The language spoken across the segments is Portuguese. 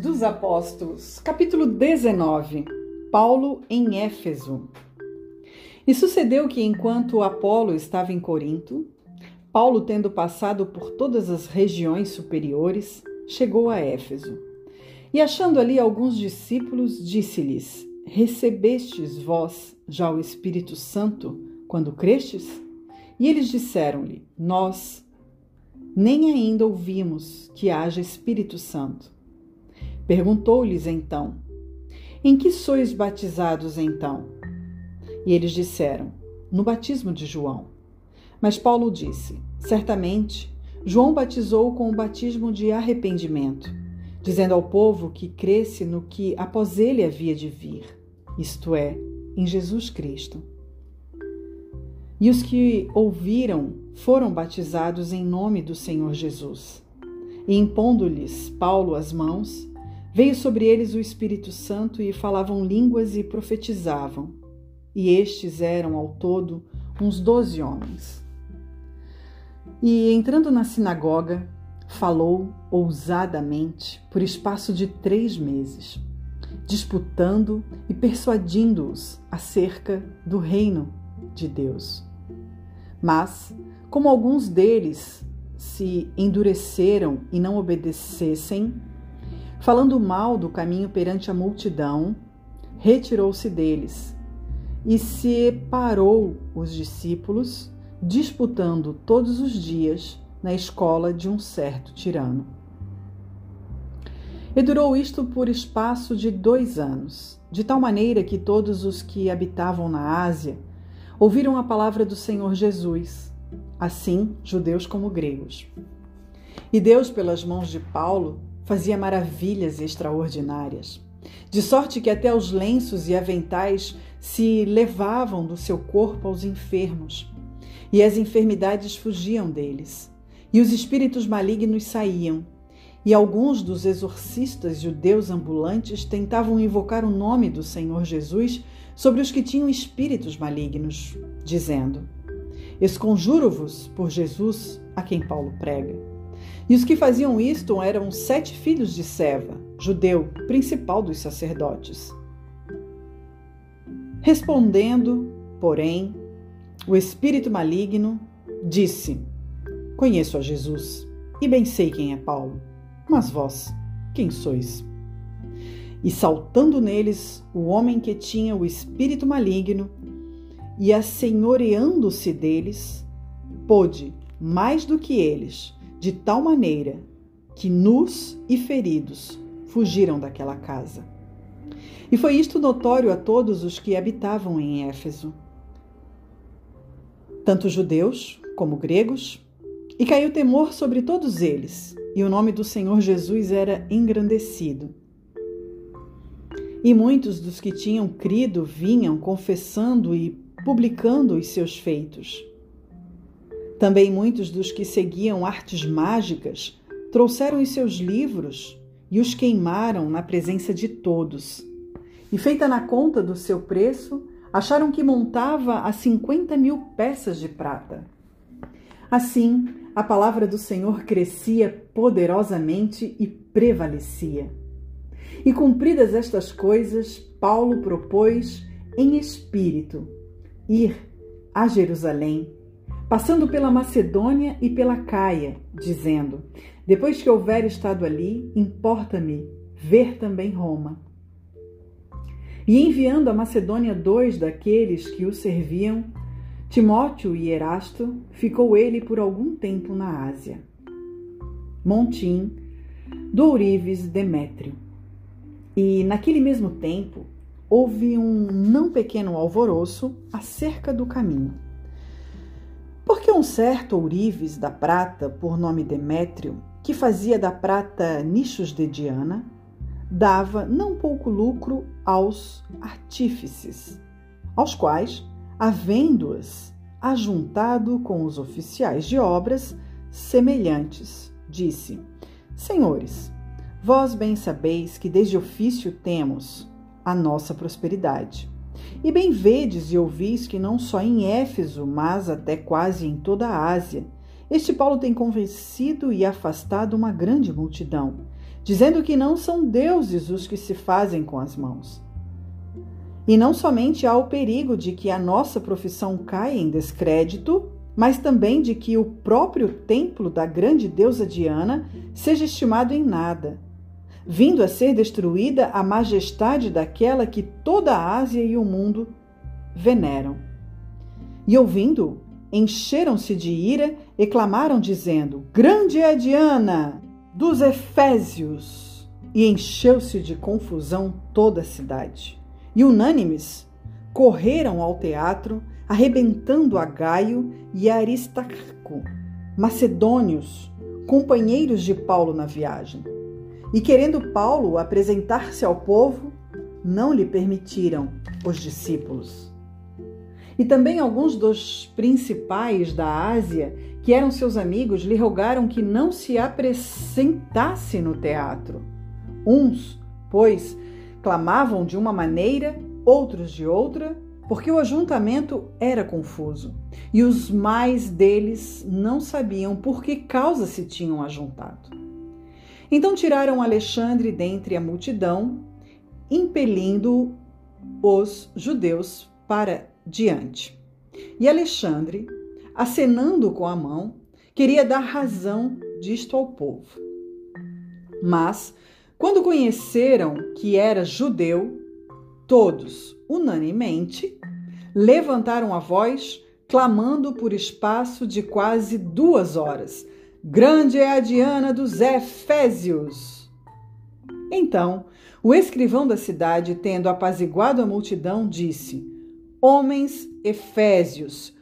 dos Apóstolos, capítulo 19. Paulo em Éfeso. E sucedeu que, enquanto Apolo estava em Corinto, Paulo, tendo passado por todas as regiões superiores, chegou a Éfeso. E achando ali alguns discípulos, disse-lhes: Recebestes vós já o Espírito Santo quando crestes? E eles disseram-lhe: Nós nem ainda ouvimos que haja Espírito Santo. Perguntou-lhes então: Em que sois batizados então? E eles disseram: No batismo de João. Mas Paulo disse: Certamente, João batizou com o batismo de arrependimento, dizendo ao povo que cresce no que após ele havia de vir, isto é, em Jesus Cristo. E os que ouviram foram batizados em nome do Senhor Jesus. E impondo-lhes Paulo as mãos, veio sobre eles o Espírito Santo e falavam línguas e profetizavam. E estes eram ao todo uns doze homens. E entrando na sinagoga, falou ousadamente por espaço de três meses, disputando e persuadindo-os acerca do reino de Deus. Mas, como alguns deles se endureceram e não obedecessem, falando mal do caminho perante a multidão, retirou-se deles e separou os discípulos, disputando todos os dias na escola de um certo tirano. E durou isto por espaço de dois anos, de tal maneira que todos os que habitavam na Ásia ouviram a palavra do Senhor Jesus, assim judeus como gregos. E Deus, pelas mãos de Paulo, fazia maravilhas extraordinárias, de sorte que até os lenços e aventais se levavam do seu corpo aos enfermos, e as enfermidades fugiam deles, e os espíritos malignos saíam. E alguns dos exorcistas judeus ambulantes tentavam invocar o nome do Senhor Jesus sobre os que tinham espíritos malignos, dizendo: Esconjuro-vos por Jesus, a quem Paulo prega. E os que faziam isto eram sete filhos de Seva, judeu, principal dos sacerdotes. Respondendo, porém, o espírito maligno disse: Conheço a Jesus e bem sei quem é Paulo, mas vós, quem sois? e saltando neles o homem que tinha o espírito maligno, e assenhoreando-se deles, pôde, mais do que eles, de tal maneira que nus e feridos fugiram daquela casa. E foi isto notório a todos os que habitavam em Éfeso, tanto judeus como gregos, e caiu temor sobre todos eles, e o nome do Senhor Jesus era engrandecido. E muitos dos que tinham crido vinham confessando e publicando os seus feitos. Também muitos dos que seguiam artes mágicas trouxeram os seus livros e os queimaram na presença de todos. E, feita na conta do seu preço, acharam que montava a cinquenta mil peças de prata. Assim, a palavra do Senhor crescia poderosamente e prevalecia. E cumpridas estas coisas, Paulo propôs em espírito ir a Jerusalém, passando pela Macedônia e pela Caia, dizendo: Depois que houver estado ali, importa-me ver também Roma. E enviando a Macedônia dois daqueles que o serviam, Timóteo e Erasto, ficou ele por algum tempo na Ásia. Montim, do Ourives Demétrio. E naquele mesmo tempo houve um não pequeno alvoroço acerca do caminho. Porque um certo ourives da prata, por nome Demétrio, que fazia da prata nichos de Diana, dava não pouco lucro aos artífices, aos quais, havendo-as ajuntado com os oficiais de obras semelhantes, disse: Senhores, Vós bem sabeis que desde ofício temos a nossa prosperidade. E bem vedes e ouvis que não só em Éfeso, mas até quase em toda a Ásia, este Paulo tem convencido e afastado uma grande multidão, dizendo que não são deuses os que se fazem com as mãos. E não somente há o perigo de que a nossa profissão caia em descrédito, mas também de que o próprio templo da grande deusa Diana seja estimado em nada, vindo a ser destruída a majestade daquela que toda a Ásia e o mundo veneram. E ouvindo, encheram-se de ira e clamaram, dizendo: Grande é Diana dos Efésios! E encheu-se de confusão toda a cidade. E unânimes correram ao teatro, arrebentando a Gaio e Aristarco, macedônios, companheiros de Paulo na viagem. E querendo Paulo apresentar-se ao povo, não lhe permitiram os discípulos. E também alguns dos principais da Ásia, que eram seus amigos, lhe rogaram que não se apresentasse no teatro. Uns, pois, clamavam de uma maneira, outros de outra, porque o ajuntamento era confuso, e os mais deles não sabiam por que causa se tinham ajuntado. Então tiraram Alexandre dentre a multidão, impelindo os judeus para diante. E Alexandre, acenando com a mão, queria dar razão disto ao povo. Mas, quando conheceram que era judeu, todos, unanimemente, levantaram a voz, clamando por espaço de quase duas horas: Grande é a Diana dos Efésios! Então, o escrivão da cidade, tendo apaziguado a multidão, disse: Homens Efésios,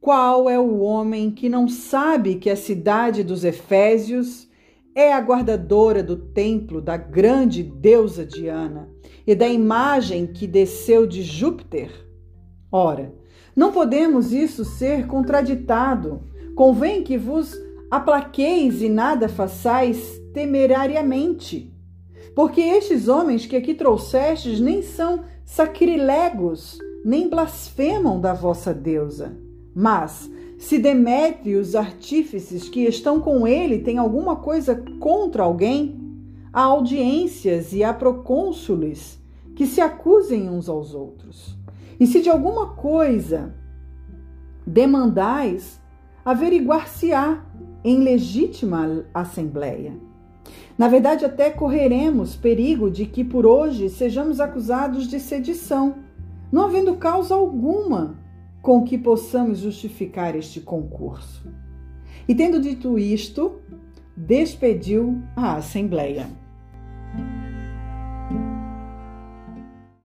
qual é o homem que não sabe que a cidade dos Efésios é a guardadora do templo da grande deusa Diana e da imagem que desceu de Júpiter? Ora, não podemos isso ser contraditado. Convém que vos aplaqueis e nada façais temerariamente. Porque estes homens que aqui trouxestes nem são sacrilegos, nem blasfemam da vossa deusa. Mas, se Demétrio e os artífices que estão com ele têm alguma coisa contra alguém, há audiências e há procônsules que se acusem uns aos outros. E se de alguma coisa demandais, averiguar-se-á em legítima assembleia. Na verdade, até correremos perigo de que por hoje sejamos acusados de sedição não havendo causa alguma com que possamos justificar este concurso. E tendo dito isto, despediu a Assembleia.